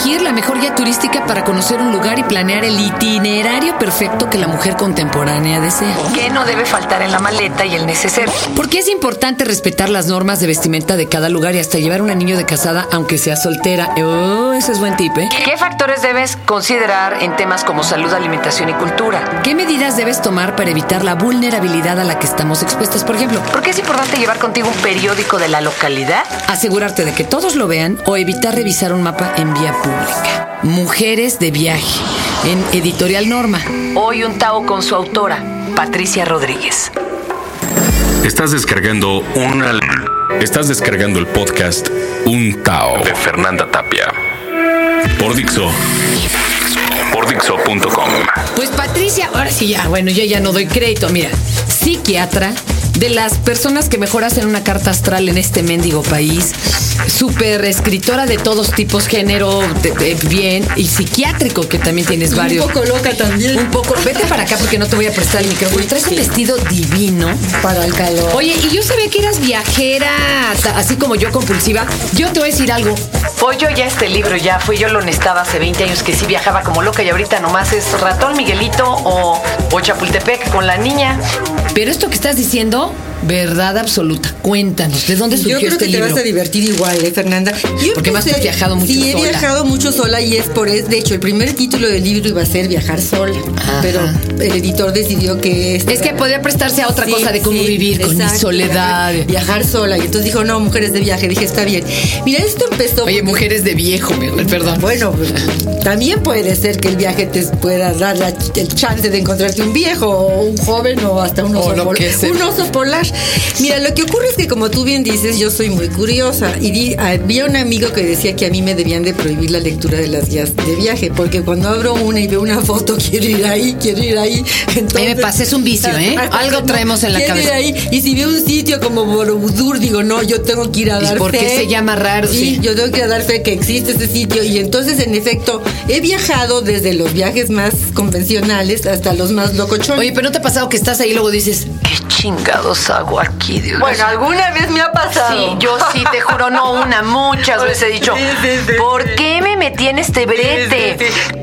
elegir la mejor guía turística para conocer un lugar y planear el itinerario perfecto que la mujer contemporánea desea. ¿Qué no debe faltar en la maleta y el neceser? Porque es importante respetar las normas de vestimenta de cada lugar y hasta llevar un anillo de casada aunque sea soltera. Oh, ese es buen tip, ¿eh? ¿Qué factores debes considerar en temas como salud, alimentación y cultura? ¿Qué medidas debes tomar para evitar la vulnerabilidad a la que estamos expuestas, por ejemplo? ¿Por qué es importante llevar contigo un periódico de la localidad? Asegurarte de que todos lo vean o evitar revisar un mapa en vía pública. Mujeres de viaje, en Editorial Norma. Hoy un Tao con su autora, Patricia Rodríguez. Estás descargando una... Estás descargando el podcast Un Tao de Fernanda Tapia. Por Dixo. Por Dixo.com. Pues Patricia, ahora sí ya, bueno, yo ya no doy crédito, mira, psiquiatra, de las personas que mejor hacen una carta astral en este mendigo país, súper escritora de todos tipos, género, de- de- bien, y psiquiátrico, que también tienes varios. Un poco loca también. Un poco, vete para acá porque no te voy a prestar el micrófono. Traes un vestido divino. Para el calor. Oye, y yo sabía que eras viajera, así como yo compulsiva. Yo te voy a decir algo. Hoy yo ya este libro ya fui yo lo honestaba hace 20 años que sí viajaba como loca y ahorita nomás es ratón Miguelito o, o Chapultepec con la niña. Pero esto que estás diciendo, verdad absoluta. Cuéntanos, ¿de dónde surgió Yo creo este que te libro? vas a divertir igual, ¿eh, Fernanda? Yo Porque más has viajado mucho Sí, he sola. viajado mucho sola y es por eso. De hecho, el primer título del libro iba a ser Viajar sola. Ajá. Pero el editor decidió que... este Es que podría prestarse a otra Sí, cosa de cómo sí, vivir con mi soledad. Viajar, sola. Y entonces dijo, no, mujeres de viaje. Dije, está bien. Mira, esto empezó... Oye, mujeres de viejo, perdón. Bueno, también puede ser que el viaje te pueda dar la- el chance de encontrarte un viejo o un joven o hasta un O oso, lo pol- que un oso polar. Mira, lo que ocurre es que como tú bien dices, yo soy muy curiosa y di- había un amigo que decía que a mí me debían de prohibir la lectura de las guías de viaje porque cuando abro una y veo una foto quiero ir ahí, quiero ir ahí. Entonces, me pasa, es un vicio, ¿eh? Algo traemos en la quiero ir cabeza. ahí. Y si veo un sitio como Borobudur, digo, no, yo tengo que ir a ¿Y dar por qué se llama raro? Sí, Sí. yo tengo que dar fe que existe ese sitio y entonces en efecto he viajado desde los viajes más convencionales hasta los más locochones. Oye, pero ¿no te ha pasado que estás ahí y luego dices, ¿Qué chingados hago aquí, Dios? bueno, alguna vez me ha pasado. Sí, yo sí, te juro, no una, muchas veces he dicho, Sí, sí, sí, ¿por qué me metí en este brete?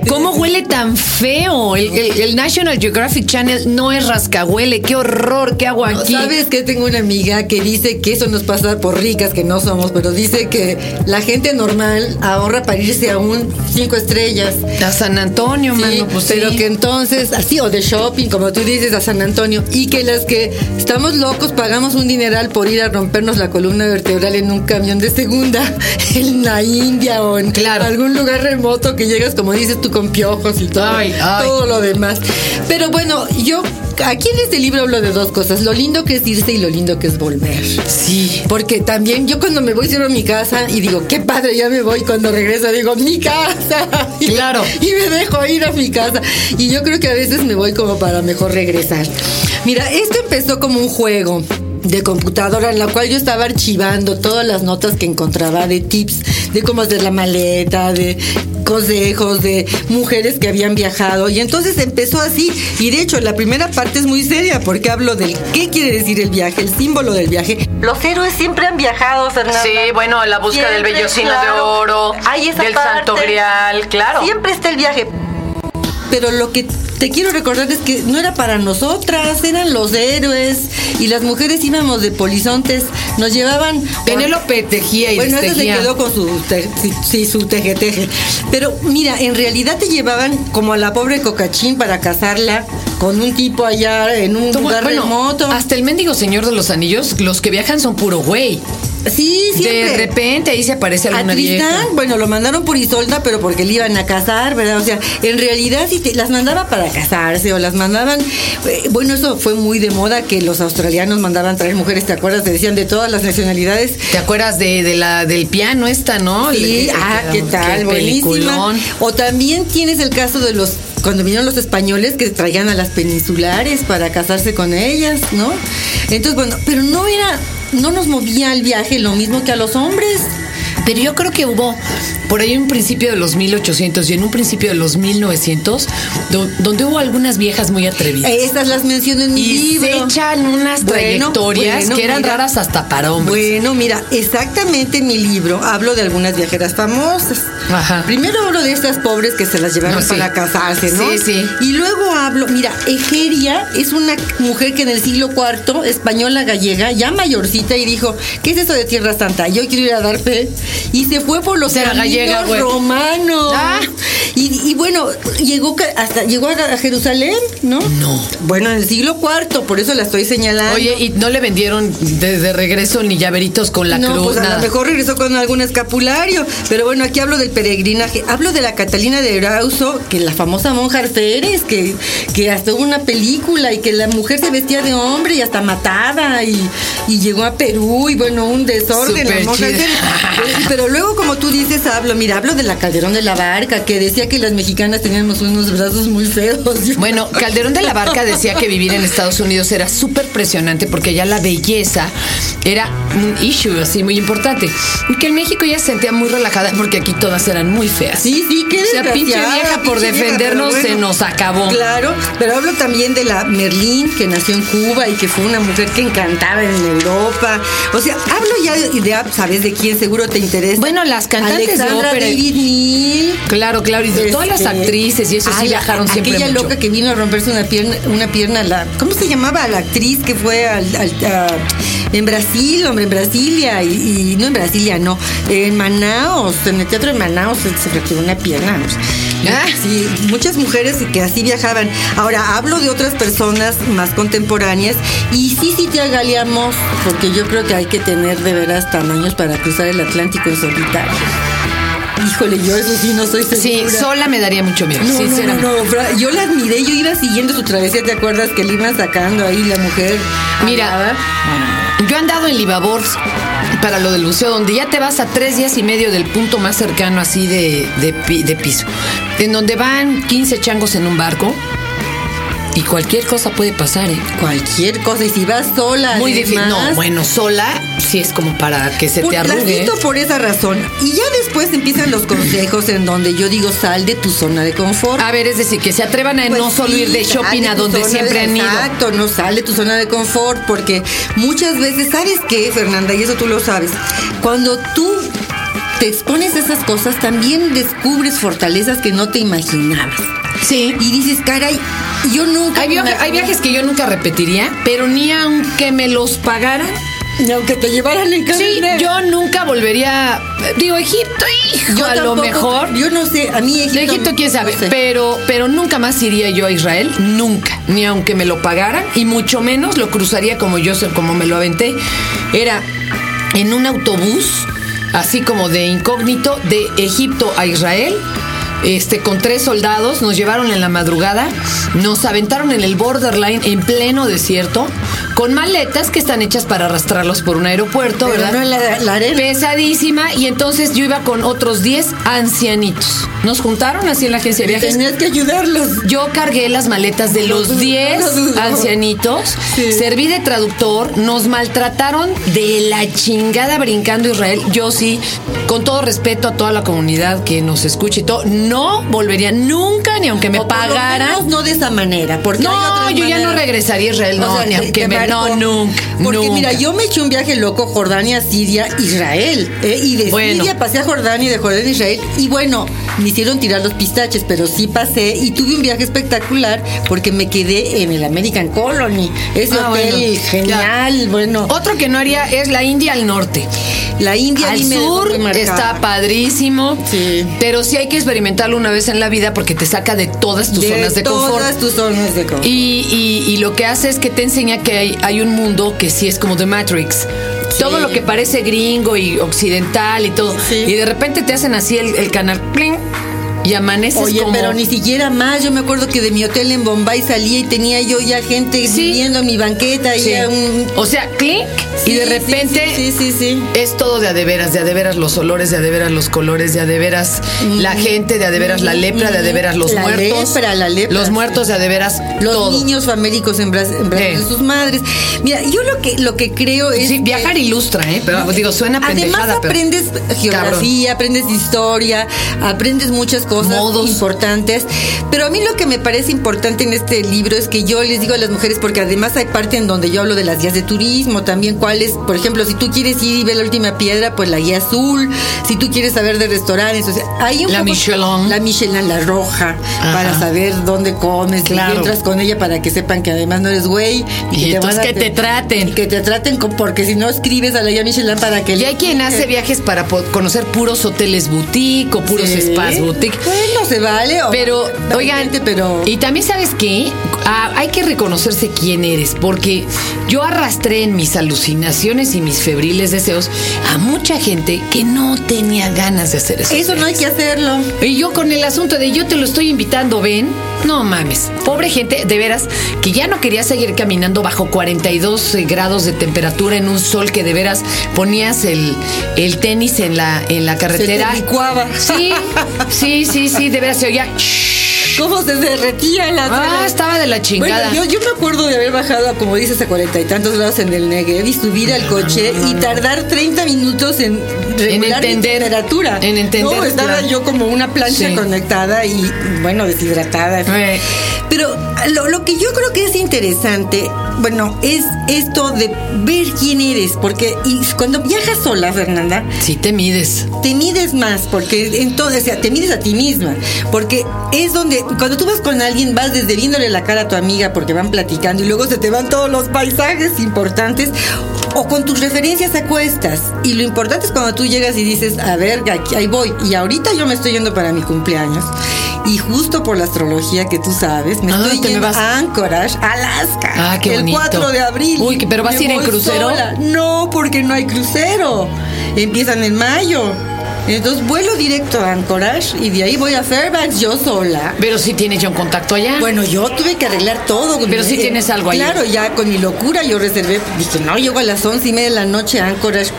¿cómo huele tan feo? El, el- el National Geographic Channel no es rascahuele. Qué horror, ¿qué hago aquí? ¿Sabes que Tengo una amiga que dice que eso nos pasa por ricas que no somos, pero dice que la gente normal ahorra para irse a un cinco estrellas. A San Antonio, Sí, mano, pues pero sí. que entonces, así, o de shopping, como tú dices, a San Antonio, y que las que estamos locos pagamos un dineral por ir a rompernos la columna vertebral en un camión de segunda en la India o en Claro. algún lugar remoto que llegas, como dices tú, con piojos y todo, Ay, ay. todo lo demás. Pero bueno, yo aquí en este libro hablo de dos cosas, lo lindo que es irse y lo lindo que es volver. Sí. Porque también yo cuando me voy cierro mi casa y digo, qué padre, ya me voy. Cuando regreso digo, mi casa. Y- Claro. Y me dejo ir a mi casa. Y yo creo que a veces me voy como para mejor regresar. Mira, esto empezó como un juego de computadora en la cual yo estaba archivando todas las notas que encontraba de tips de cómo hacer la maleta, de consejos de mujeres que habían viajado y entonces empezó así y de hecho la primera parte es muy seria porque hablo del qué quiere decir el viaje, el símbolo del viaje. Los héroes siempre han viajado, Fernanda. Sí, bueno, la búsqueda del vellocino de claro. oro, Hay esa del parte. santo grial, claro. Siempre está el viaje. Pero lo que te quiero recordar es que no era para nosotras, eran los héroes y las mujeres íbamos de polizontes, nos llevaban Penélope tejía y bueno, eso se quedó con su te- sí, su teje teje. Pero mira, en realidad te llevaban como a la pobre Cocachín para casarla con un tipo allá en un Como- lugar bueno, remoto. Hasta el mendigo señor de los anillos, los que viajan son puro güey. Sí, siempre. De repente ahí se aparece alguna vieja. bueno, lo mandaron por Isolda, pero porque le iban a casar, ¿verdad? O sea, en realidad sí te- las mandaba para casarse o las mandaban. eh, bueno, eso fue muy de moda que los australianos mandaban traer mujeres, ¿te acuerdas? Te decían de todas las nacionalidades. ¿Te acuerdas de, de la del piano esta, no? Sí, ah, qué tal, buenísima. O también tienes el caso de los cuando vinieron los españoles que traían a las peninsulares para casarse con ellas, ¿no? Entonces, bueno, pero no era, no nos movía el viaje lo mismo que a los hombres. Pero yo creo que hubo por ahí un principio de los 1800 y en un principio de los 1900 do- donde hubo algunas viejas muy atrevidas. Esas las menciono en mi y libro. se echan unas Bueno, trayectorias bueno, que eran mira. raras hasta para hombres. Bueno, mira, exactamente en mi libro hablo de algunas viajeras famosas. Ajá. Primero hablo de estas pobres que se las llevaron No, sí. para casarse, ¿no? Sí, sí. Y luego hablo, mira, Egeria es una mujer que en el siglo IV, española gallega, ya mayorcita, y dijo, ¿qué es eso de Tierra Santa? Yo quiero ir a dar fe. Y se fue por los Era caminos gallega, güey. romanos. Ah. Y, y bueno, llegó hasta llegó a Jerusalén, ¿no? No. Bueno, en el siglo IV, por eso la estoy señalando. Oye, ¿y no le vendieron de, de regreso ni llaveritos con la no, cruz? pues a nada? lo mejor regresó con algún escapulario. Pero bueno, aquí hablo del peregrinaje. Hablo de la Catalina de Erauso, que la famosa monja Arferes, que, que hasta hubo una película y que la mujer se vestía de hombre y hasta matada y, y llegó a Perú y bueno, un desorden. Súper Pero luego, como tú dices, hablo, mira, hablo de la Calderón de la Barca, que decía que las mexicanas teníamos unos brazos muy feos. Bueno, Calderón de la Barca decía que vivir en Estados Unidos era súper presionante porque allá la belleza era un issue así muy importante. Y que en México ya se sentía muy relajada porque aquí todas eran muy feas. Sí, sí, qué O sea, pinche vieja por pinche vieja, defendernos se nos acabó. Claro, pero hablo también de la Merlín, que nació en Cuba y que fue una mujer que encantaba en Europa. O sea, hablo ya de, de- ¿sabes de quién? Seguro te interesa. Bueno, las cantantes de Alexandra ópera. David Neal. Claro, claro, y de todas las Este, actrices y eso sí viajaron siempre Aquella mucho. loca que vino a romperse una pierna, una pierna la, ¿cómo se llamaba? La actriz que fue al- al- a- en Brasil, hombre, en Brasilia, y, y no en Brasilia, no, en Manaos, en el teatro de Manaos se, fracturó una pierna. o sea, Ah. Sí, muchas mujeres que así viajaban. Ahora, hablo de otras personas más contemporáneas y sí, sí te agaleamos, porque yo creo que hay que tener de veras tamaños para cruzar el Atlántico en solitario. Híjole, yo eso sí no soy segura. Sí, sola me daría mucho miedo, No, no, sinceramente. no, no, yo la admiré, yo iba siguiendo su travesía, ¿te acuerdas que le iban sacando ahí la mujer? Mira, hablaba? yo he andado en Libabor para lo del buceo, donde ya te vas a tres días y medio del punto más cercano así de, de de piso, en donde van 15 changos en un barco y cualquier cosa puede pasar, ¿eh? Cualquier cosa, y si vas sola, Muy difícil. No, bueno, sola sí es como para que se Por- te arrugue. por esa razón. Y ya después empiezan los consejos en donde yo digo, sal de tu zona de confort. A ver, es decir, que se atrevan a Pues no solo sí, ir de sal shopping de a donde siempre de- han ido. Exacto, no sale tu zona de confort porque muchas veces, ¿sabes qué, Fernanda? Y eso tú lo sabes. Cuando tú te expones a esas cosas, también descubres fortalezas que no te imaginabas. Sí. Y dices, caray, yo nunca... Hay, viaje- hay viajes que yo nunca repetiría, pero ni aunque me los pagaran. Ni aunque te llevaran en Sí, camioneta. yo nunca volvería. Digo, Egipto, hijo, Yo a lo mejor. Yo no sé, a mí Egipto... De Egipto, quién sabe, no sé. pero, pero nunca más iría yo a Israel, nunca, ni aunque me lo pagaran, y mucho menos lo cruzaría como yo, como me lo aventé. Era en un autobús, así como de incógnito, de Egipto a Israel. Este, con tres soldados, nos llevaron en la madrugada, nos aventaron en el borderline en pleno desierto, con maletas que están hechas para arrastrarlos por un aeropuerto, Pero ¿verdad? no la, la arena. pesadísima y entonces yo iba con otros 10 ancianitos. Nos juntaron así en la agencia de viajes. Tenías que ayudarlos. Yo cargué las maletas de los dudo, 10 no dudo. ancianitos, Sí. serví de traductor, nos maltrataron de la chingada brincando Israel. Yo sí, con todo respeto a toda la comunidad que nos escuche y todo, no volvería nunca ni aunque me O por lo pagaran. menos no de esa manera. Porque No, yo ya no regresaría a Israel, no, O sea, ni aunque me. No, nunca. Porque nunca. mira, yo me eché un viaje loco, Jordania, Siria, Israel. ¿eh? Y de Bueno. Siria pasé a Jordania y de Jordania a Israel. Y bueno, me hicieron tirar los pistaches, pero sí pasé. Y tuve un viaje espectacular porque me quedé en el American Colony. Ese Ah, hotel bueno. genial, bueno. Otro que no haría es la India al norte. La India Al sur está padrísimo, Sí. pero sí hay que una vez en la vida porque te saca de todas tus zonas de confort. Todas tus zonas de confort. Y, y- y lo que hace es que te enseña que hay, hay un mundo que sí es como The Matrix. Todo lo que parece gringo y occidental y todo. Sí. Y de repente te hacen así el, el canal. pling, y amaneces Oye, como... pero ni siquiera más. Yo me acuerdo que de mi hotel en Bombay salía y tenía yo ya gente Sí. viviendo en mi banqueta y un... O sea, clic y de repente Sí, sí, sí. sí. es todo de a de veras, de a de veras los olores, de a de veras los colores, de a de veras la gente, de a de veras la lepra, de a de veras los La muertos. lepra, la lepra, Los muertos, de a de veras Los todo. niños famélicos en brazos, de sus madres. Mira, yo lo que lo que creo es Sí, que- viajar ilustra, ¿eh? Pero digo, suena pendejada, Además pero... aprendes geografía, aprendes historia, aprendes muchas cosas Modos. importantes. Pero a mí lo que me parece importante en este libro es que yo les digo a las mujeres, porque además hay parte en donde yo hablo de las guías de turismo, también cuáles, por ejemplo, si tú quieres ir y ver la última piedra, pues la guía azul, si tú quieres saber de restaurantes, o sea, hay un La poco- Michelin. La Michelin, la roja, Ajá. para saber dónde comes, Claro. y entras con ella para que sepan que además no eres güey. Y que entonces que te traten. y que te traten, con- porque si no escribes a la guía Michelin para que Y le- hay quien hace viajes para conocer puros hoteles boutique o puros Sí. spas boutique. Bueno, se vale. o- Pero, oigan, pero. y también sabes qué, Ah, hay que reconocerse quién eres, porque yo arrastré en mis alucinaciones y mis febriles deseos a mucha gente que no tenía ganas de hacer eso. Eso no hay que hacerlo. Y yo con el asunto de yo te lo estoy invitando, ven, no mames. Pobre gente, de veras, que ya no quería seguir caminando bajo 42 grados de temperatura en un sol que de veras ponías el, el tenis en la, en la carretera. Se te licuaba. Sí, sí, sí, sí, de veras se oía. ¿Cómo se derretía la Ah, estaba de la chingada. Bueno, yo, yo me acuerdo de haber bajado, como dices, a cuarenta y tantos grados en el Negev y subir al coche y tardar 30 minutos en regular mi entender, temperatura. en entender, No, estaba claro. yo como una plancha Sí. conectada y, bueno, deshidratada. Eh. Pero lo, lo que yo creo que es interesante, bueno, es esto de ver quién eres, porque y cuando viajas sola, Fernanda, Sí te mides. te mides más, porque entonces, o sea, te mides a ti misma, porque es donde, cuando tú vas con alguien, vas desde viéndole la cara a tu amiga, porque van platicando y luego se te van todos los paisajes importantes, o con tus referencias a cuestas. Y lo importante es cuando tú llegas y dices, a ver, aquí, ahí voy, y ahorita yo me estoy yendo para mi cumpleaños. Y justo por la astrología que tú sabes, me Ah, estoy te me yendo vas. a Anchorage, Alaska. Ah, qué el bonito. 4 de abril. Uy, ¿pero vas a ir en crucero? sola. No, porque no hay crucero. Empiezan en mayo. Entonces vuelo directo a Anchorage y de ahí voy a Fairbanks yo sola. Pero sí tienes ya un contacto allá. Bueno, yo tuve que arreglar todo. Pero sí tienes algo ahí. Claro, ya con mi locura yo reservé. Dije, no, llego a las once y media de la noche a Anchorage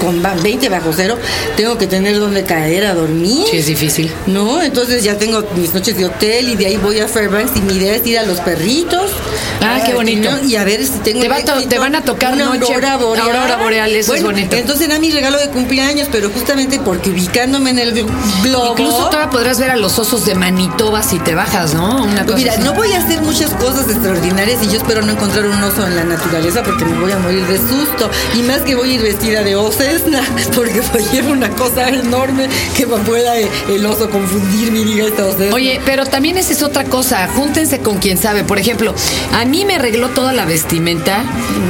con ba- 20 bajo cero. Tengo que tener donde caer a dormir. Sí, es difícil. No, entonces ya tengo mis noches de hotel y de ahí voy a Fairbanks y mi idea es ir a los perritos. Ah, qué bonito. ¿no? Y a ver si tengo Te va éxito. te van a tocar una noche- aurora boreal. aurora boreal, eso es bonito. Entonces era mi regalo de cumpleaños, pero justamente porque ubicándome en el globo. Incluso todavía podrás ver a los osos de Manitoba si te bajas, ¿no? Una Pues cosa mira, así. no voy a hacer muchas cosas extraordinarias y yo espero no encontrar un oso en la naturaleza porque me voy a morir de susto. Y más que voy a ir vestida de osesna porque voy a llevar una cosa enorme que me pueda eh, el oso confundirme y diga osesna. Oye, pero también esa es otra cosa. Júntense con quien sabe. Por ejemplo, a mí me arregló toda la vestimenta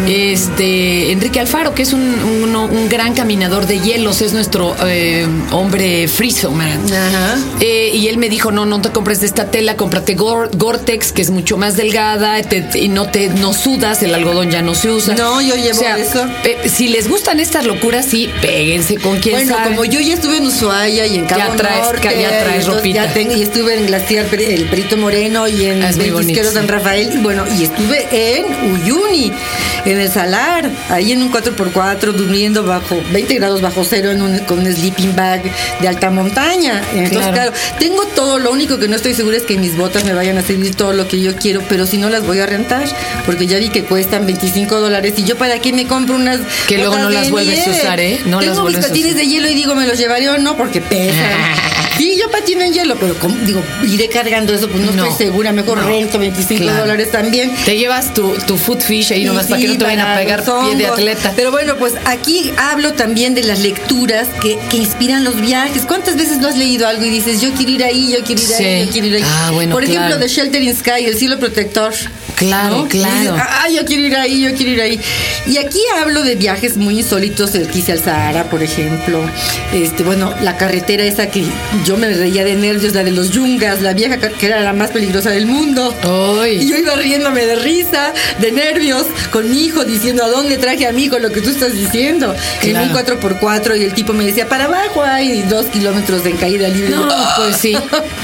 este Enrique Alfaro, que es un, un- un gran caminador de hielos, es nuestro eh, hombre friso, man. Ajá. Eh, y él me dijo, no, no te compres de esta tela, cómprate Gore- Gore-Tex, que es mucho más delgada te- y no te no sudas, el algodón ya no se usa. No, yo llevo eso. eh, si les gustan estas locuras, sí, péguense con quien Bueno, sabe. como yo ya estuve en Ushuaia y en Cabo Ya traes- Norte, ya traes ropita. ya tengo y estuve en Glaciar el Perito Moreno y en Ah, Ventisquero bonito, San. Rafael y bueno, y estuve en Uyuni, en el Salar, ahí en un 4x4 durmiendo bajo 20 grados bajo cero en un, con un sleeping bag de alta montaña. Entonces, Claro. claro. tengo todo, lo único que no estoy segura es que mis botas me vayan a servir todo lo que yo quiero, pero si no las voy a rentar, porque ya vi que cuestan 25 dólares y yo para qué me compro unas Que luego no las vuelves a usar, ¿eh? No Tengo las mis vuelves a patines usar. de hielo y digo, ¿me los llevaré o no? Porque pesan. Sí, yo patino en hielo, pero como, digo, iré cargando eso, pues no, No. estoy segura. Mejor No. rento 25 Claro. dólares también. Te llevas tu, tu food fish ahí nomás para que sí, no te vayan a pegar pie de atleta. Pero bueno, pues aquí hablo también de las lecturas que, que inspiran los viajes. ¿Cuántas veces no has leído algo y dices, yo quiero ir ahí, yo quiero ir Sí. ahí, yo quiero ir ahí? Ah, bueno, Por ejemplo, claro. The Sheltering Sky, El cielo protector. Claro, ¿no? claro. Dices, ah, yo quiero ir ahí, yo quiero ir ahí. Y aquí hablo de viajes muy insólitos, el que hice al Sahara, por ejemplo. Este, bueno, la carretera esa que yo me reía de nervios, la de los yungas, la vieja que era la más peligrosa del mundo. Ay. Y yo iba riéndome de risa, de nervios, con mi hijo diciendo a dónde traje a mi hijo lo que tú estás diciendo. En un Claro. 4x4 y el tipo me decía, para abajo hay dos kilómetros de caída libre. No, pues sí.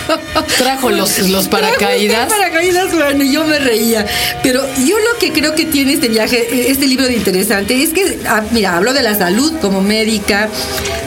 Trajo los, los paracaídas. Los paracaídas, bueno, y yo me reía. Pero yo lo que creo que tiene este viaje, este libro de interesante, es que, ah, mira, hablo de la salud como médica.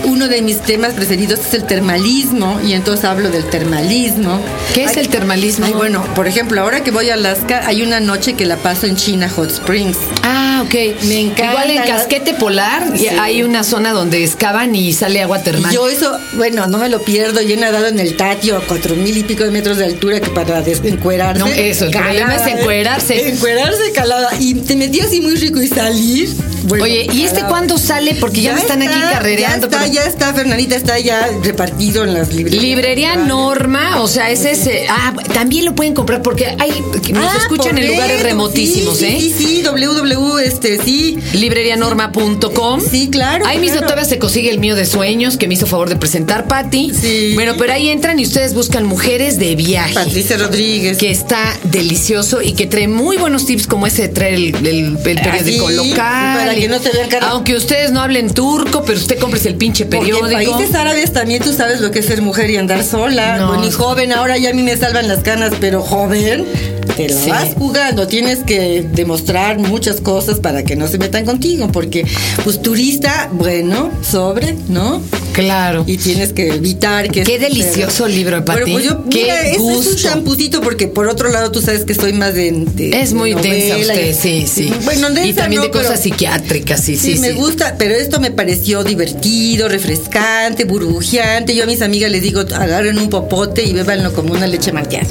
Uno de mis temas preferidos es el termalismo, y entonces hablo del termalismo. ¿Qué es el termalismo? Ay, bueno, por ejemplo, ahora que voy a Alaska, hay una noche que la paso en China Hot Springs. Ah, ok. Me encanta Igual en Casquete Polar Sí. hay una zona donde excavan y sale agua termal. Yo eso, bueno, no me lo pierdo. Yo he nadado en el Tatio a cuatro mil y pico de metros de altura que para desencuerarse. No, eso, el problema es encuerarse. Encuerarse calada. Y te metí así muy rico y salir. bueno, Oye, ¿y este calada. cuándo sale? Porque ya, me están aquí carrereando. Ya está, pero- ya está, Fernandita, está ya repartido en las librerías. Librería Norma, o sea, es ese. Ah, también lo pueden comprar porque hay nos Ah, escuchan en lugares remotísimos, sí, ¿eh? Sí, sí, sí, www, este, sí. librerianorma.com. Sí, claro, Ahí mismo claro. todavía se consigue el mío de sueños que me hizo favor de presentar Patti. Sí. Bueno, pero ahí entran y ustedes buscan mujeres de viaje. Patricia Rodríguez. Que está delicioso y que trae muy buenos tips como ese de traer el, el- el periódico Ah, sí, local. para que no te vean cara- Aunque ustedes no hablen turco, pero usted compres el pinche Porque periódico. en países árabes también tú sabes lo que es ser mujer y andar sola. No. Bueno, y joven, ahora ya a mí me salvan las canas, pero joven, te la Sí. vas jugando. Tienes que demostrar muchas cosas para que no se metan contigo, porque pues turista, bueno, sobre, ¿no? Claro. Y tienes que evitar que... Qué delicioso libro, Pati. Bueno, pues yo, Qué mira, es, es un champucito porque por otro lado tú sabes que soy más de... de- Es muy de densa usted, y- sí, sí. Bueno, densa Y también no, de cosas pero- psiquiátricas, sí, sí, Sí, me sí. gusta, pero esto me pareció divertido, refrescante, burbujeante. Yo a mis amigas les digo, agarren un popote y bébanlo como una leche malteada.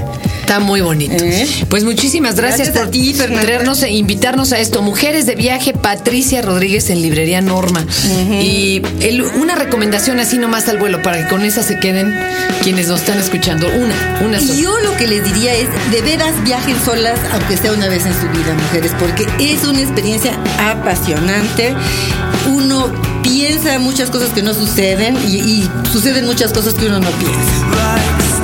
Está muy bonito. ¿Eh? Pues muchísimas gracias, Gracias a por ti, traernos e invitarnos a esto. Mujeres de viaje, Patricia Rodríguez en Librería Norma. Y el- una recomendación así nomás al vuelo para que con esa se queden quienes nos están escuchando. Una, una sola. Y yo lo que les diría es, de veras viajen solas, aunque sea una vez en su vida, mujeres, porque es una experiencia apasionante. Uno piensa muchas cosas que no suceden y, y suceden muchas cosas que uno no piensa.